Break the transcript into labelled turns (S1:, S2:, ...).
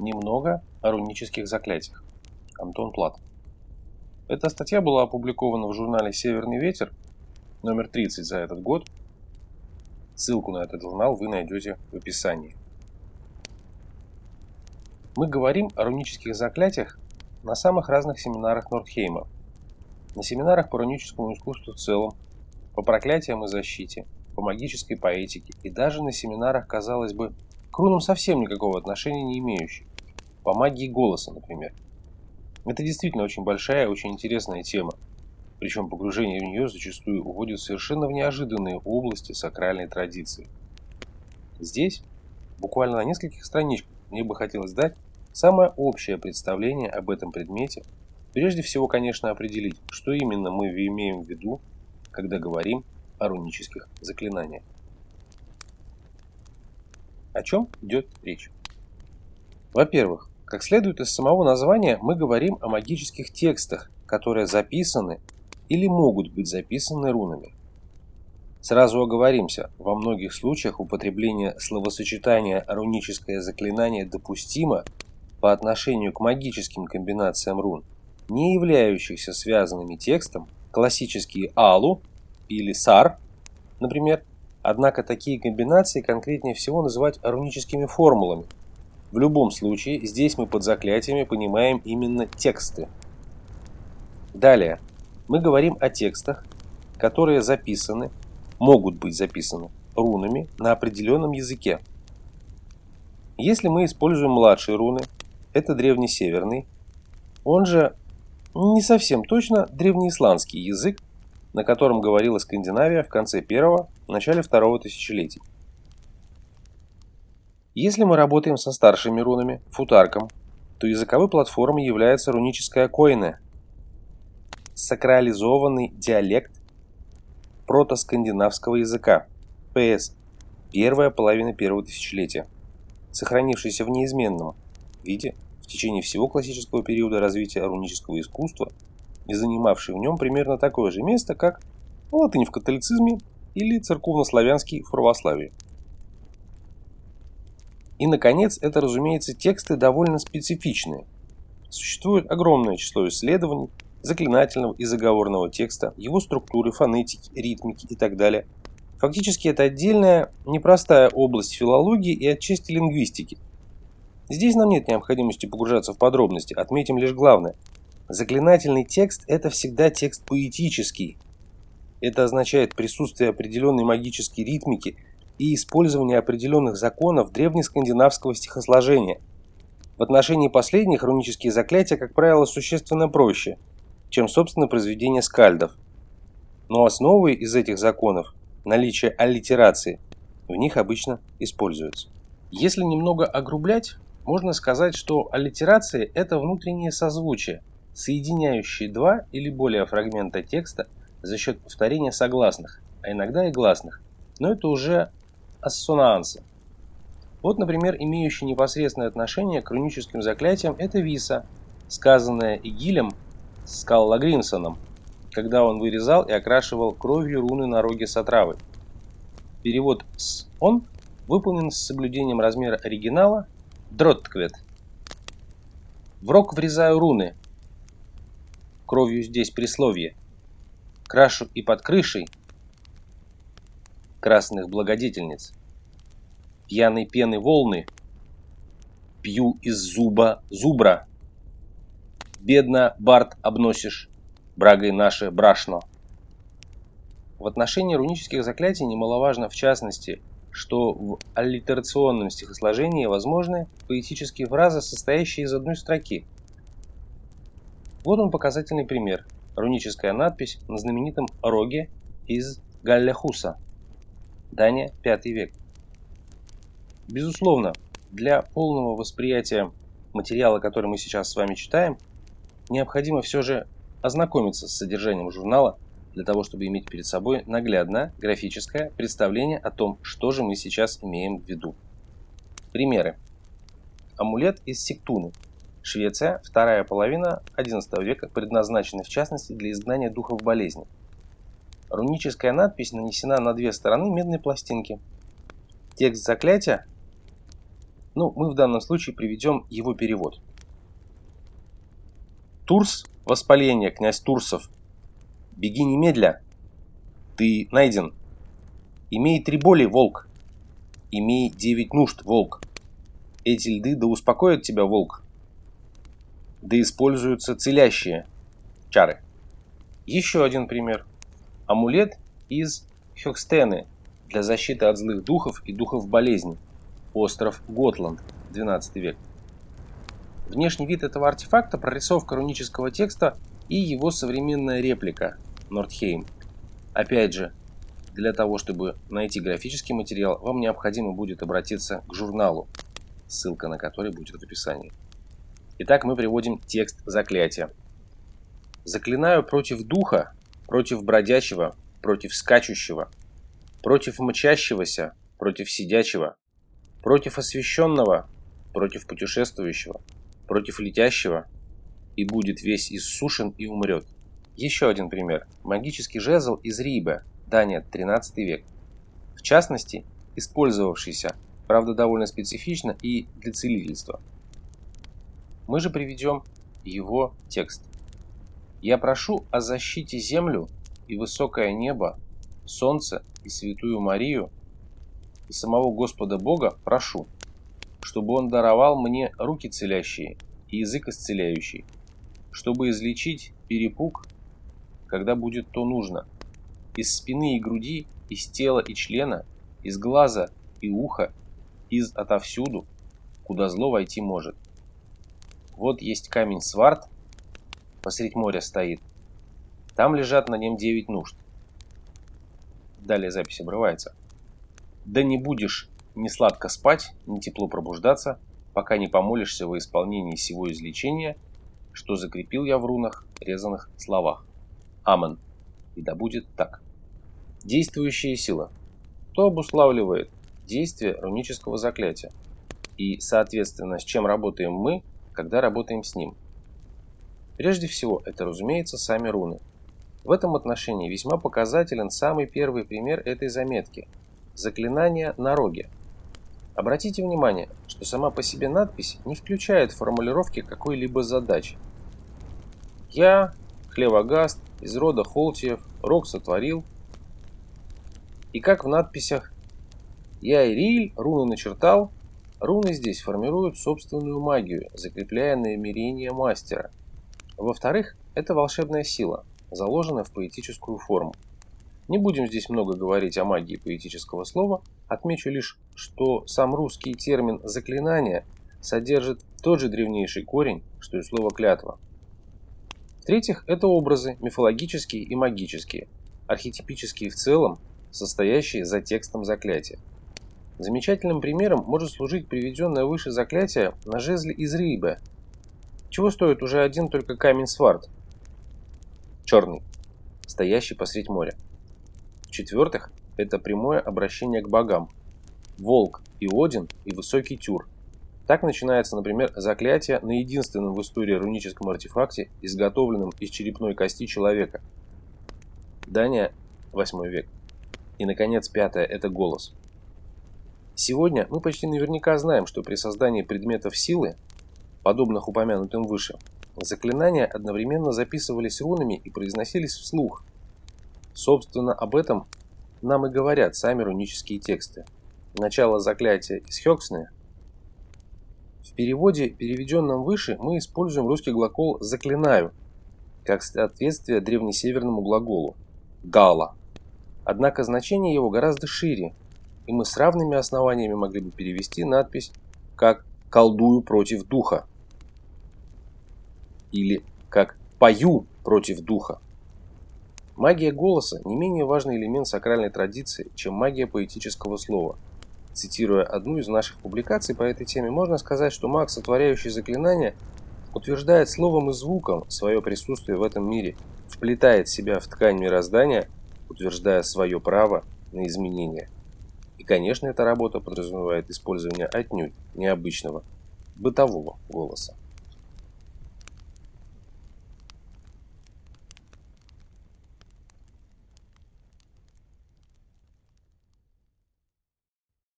S1: Немного о рунических заклятиях. Антон Плат. Эта статья была опубликована в журнале «Северный ветер», номер 30 за этот год. Ссылку на этот журнал вы найдете в описании. Мы говорим о рунических заклятиях на самых разных семинарах Нордхейма. На семинарах по руническому искусству в целом, по проклятиям и защите, по магической поэтике и даже на семинарах, казалось бы, к рунам совсем никакого отношения не имеющих по магии голоса, например. Это действительно очень большая очень интересная тема, причем погружение в нее зачастую уводит совершенно в неожиданные области сакральной традиции. Здесь, буквально на нескольких страничках, мне бы хотелось дать самое общее представление об этом предмете, прежде всего, конечно, определить, что именно мы имеем в виду, когда говорим о рунических заклинаниях. О чем идет речь? Во-первых, как следует из самого названия, мы говорим о магических текстах, которые записаны или могут быть записаны рунами. Сразу оговоримся, во многих случаях употребление словосочетания «руническое заклинание» допустимо по отношению к магическим комбинациям рун, не являющихся связанными текстом, классические «алу» или «сар», например, однако такие комбинации конкретнее всего называть руническими формулами – в любом случае, здесь мы под заклятиями понимаем именно тексты. Далее, мы говорим о текстах, которые записаны, могут быть записаны рунами на определенном языке. Если мы используем младшие руны, это древнесеверный, он же не совсем точно древнеисландский язык, на котором говорила Скандинавия в конце первого, начале второго тысячелетия. Если мы работаем со старшими рунами, футарком, то языковой платформой является руническая коина, сакрализованный диалект протоскандинавского языка, ПС, первая половина первого тысячелетия, сохранившийся в неизменном виде в течение всего классического периода развития рунического искусства и занимавший в нем примерно такое же место, как латынь в католицизме или церковнославянский в православии. И, наконец, это, разумеется, тексты довольно специфичные. Существует огромное число исследований заклинательного и заговорного текста, его структуры, фонетики, ритмики и так далее. Фактически это отдельная, непростая область филологии и отчасти лингвистики. Здесь нам нет необходимости погружаться в подробности, отметим лишь главное. Заклинательный текст – это всегда текст поэтический. Это означает присутствие определенной магической ритмики – и использование определенных законов древнескандинавского стихосложения. В отношении последних рунические заклятия, как правило, существенно проще, чем собственно произведения скальдов. Но основой из этих законов – наличие аллитерации, в них обычно используются. Если немного огрублять, можно сказать, что аллитерации – это внутреннее созвучие, соединяющие два или более фрагмента текста за счет повторения согласных, а иногда и гласных, но это уже ассонансы. Вот, например, имеющий непосредственное отношение к руническим заклятиям – это виса, сказанная Игилем Скалла Гримсоном, когда он вырезал и окрашивал кровью руны на роге сатравы. Перевод с «он» выполнен с соблюдением размера оригинала «дротквет». В рог врезаю руны. Кровью здесь присловие. Крашу и под крышей – красных благодетельниц. Пьяной пены волны пью из зуба зубра. Бедно, Барт, обносишь брагой наше брашно. В отношении рунических заклятий немаловажно в частности, что в аллитерационном стихосложении возможны поэтические фразы, состоящие из одной строки. Вот он показательный пример. Руническая надпись на знаменитом роге из Галляхуса – Дания, V век. Безусловно, для полного восприятия материала, который мы сейчас с вами читаем, необходимо все же ознакомиться с содержанием журнала для того, чтобы иметь перед собой наглядное графическое представление о том, что же мы сейчас имеем в виду. Примеры. Амулет из сектуны. Швеция, вторая половина XI века, предназначенный в частности для изгнания духов болезни. Руническая надпись нанесена на две стороны медной пластинки. Текст заклятия Ну, мы в данном случае приведем его перевод. Турс, воспаление, князь Турсов. Беги немедля. Ты найден. Имей три боли, волк. Имей девять нужд, волк. Эти льды да успокоят тебя, волк. Да используются целящие чары. Еще один пример. Амулет из Хёкстены для защиты от злых духов и духов болезни. Остров Готланд, 12 век. Внешний вид этого артефакта – прорисовка рунического текста и его современная реплика – Нордхейм. Опять же, для того, чтобы найти графический материал, вам необходимо будет обратиться к журналу, ссылка на который будет в описании. Итак, мы приводим текст заклятия. «Заклинаю против духа, против бродячего, против скачущего, против мчащегося, против сидячего, против освященного, против путешествующего, против летящего, и будет весь иссушен и умрет. Еще один пример. Магический жезл из Риба, Дания, 13 век. В частности, использовавшийся, правда довольно специфично и для целительства. Мы же приведем его текст. «Я прошу о защите землю и высокое небо, солнце и святую Марию, и самого Господа Бога прошу, чтобы Он даровал мне руки целящие и язык исцеляющий, чтобы излечить перепуг, когда будет то нужно, из спины и груди, из тела и члена, из глаза и уха, из отовсюду, куда зло войти может. Вот есть камень сварт, посредь моря стоит. Там лежат на нем девять нужд. Далее запись обрывается. Да не будешь ни сладко спать, ни тепло пробуждаться, пока не помолишься во исполнении сего излечения, что закрепил я в рунах, резаных словах. Амен. И да будет так. Действующая сила. Кто обуславливает действие рунического заклятия? И, соответственно, с чем работаем мы, когда работаем с ним? Прежде всего, это, разумеется, сами руны. В этом отношении весьма показателен самый первый пример этой заметки – заклинание на роге – Обратите внимание, что сама по себе надпись не включает формулировки какой-либо задачи. Я, Хлевогаст, из рода Холтиев, рог сотворил. И как в надписях «Я Ириль, руны начертал», руны здесь формируют собственную магию, закрепляя намерение мастера. Во-вторых, это волшебная сила, заложенная в поэтическую форму. Не будем здесь много говорить о магии поэтического слова, отмечу лишь, что сам русский термин «заклинание» содержит тот же древнейший корень, что и слово «клятва». В-третьих, это образы, мифологические и магические, архетипические в целом, состоящие за текстом заклятия. Замечательным примером может служить приведенное выше заклятие на жезле из Рейбе. Чего стоит уже один только камень сварт? Черный, стоящий посредь моря. В-четвертых, это прямое обращение к богам. Волк и Один и Высокий Тюр. Так начинается, например, заклятие на единственном в истории руническом артефакте, изготовленном из черепной кости человека. Дания, 8 век. И, наконец, пятое – это голос. Сегодня мы почти наверняка знаем, что при создании предметов силы, подобных упомянутым выше, заклинания одновременно записывались рунами и произносились вслух, Собственно, об этом нам и говорят сами рунические тексты. Начало заклятия из Хёксны. В переводе, переведенном выше, мы используем русский глагол «заклинаю», как соответствие древнесеверному глаголу «гала». Однако значение его гораздо шире, и мы с равными основаниями могли бы перевести надпись как «колдую против духа» или как «пою против духа». Магия голоса не менее важный элемент сакральной традиции, чем магия поэтического слова. Цитируя одну из наших публикаций по этой теме, можно сказать, что маг, сотворяющий заклинания, утверждает словом и звуком свое присутствие в этом мире, вплетает себя в ткань мироздания, утверждая свое право на изменения. И, конечно, эта работа подразумевает использование отнюдь необычного бытового голоса.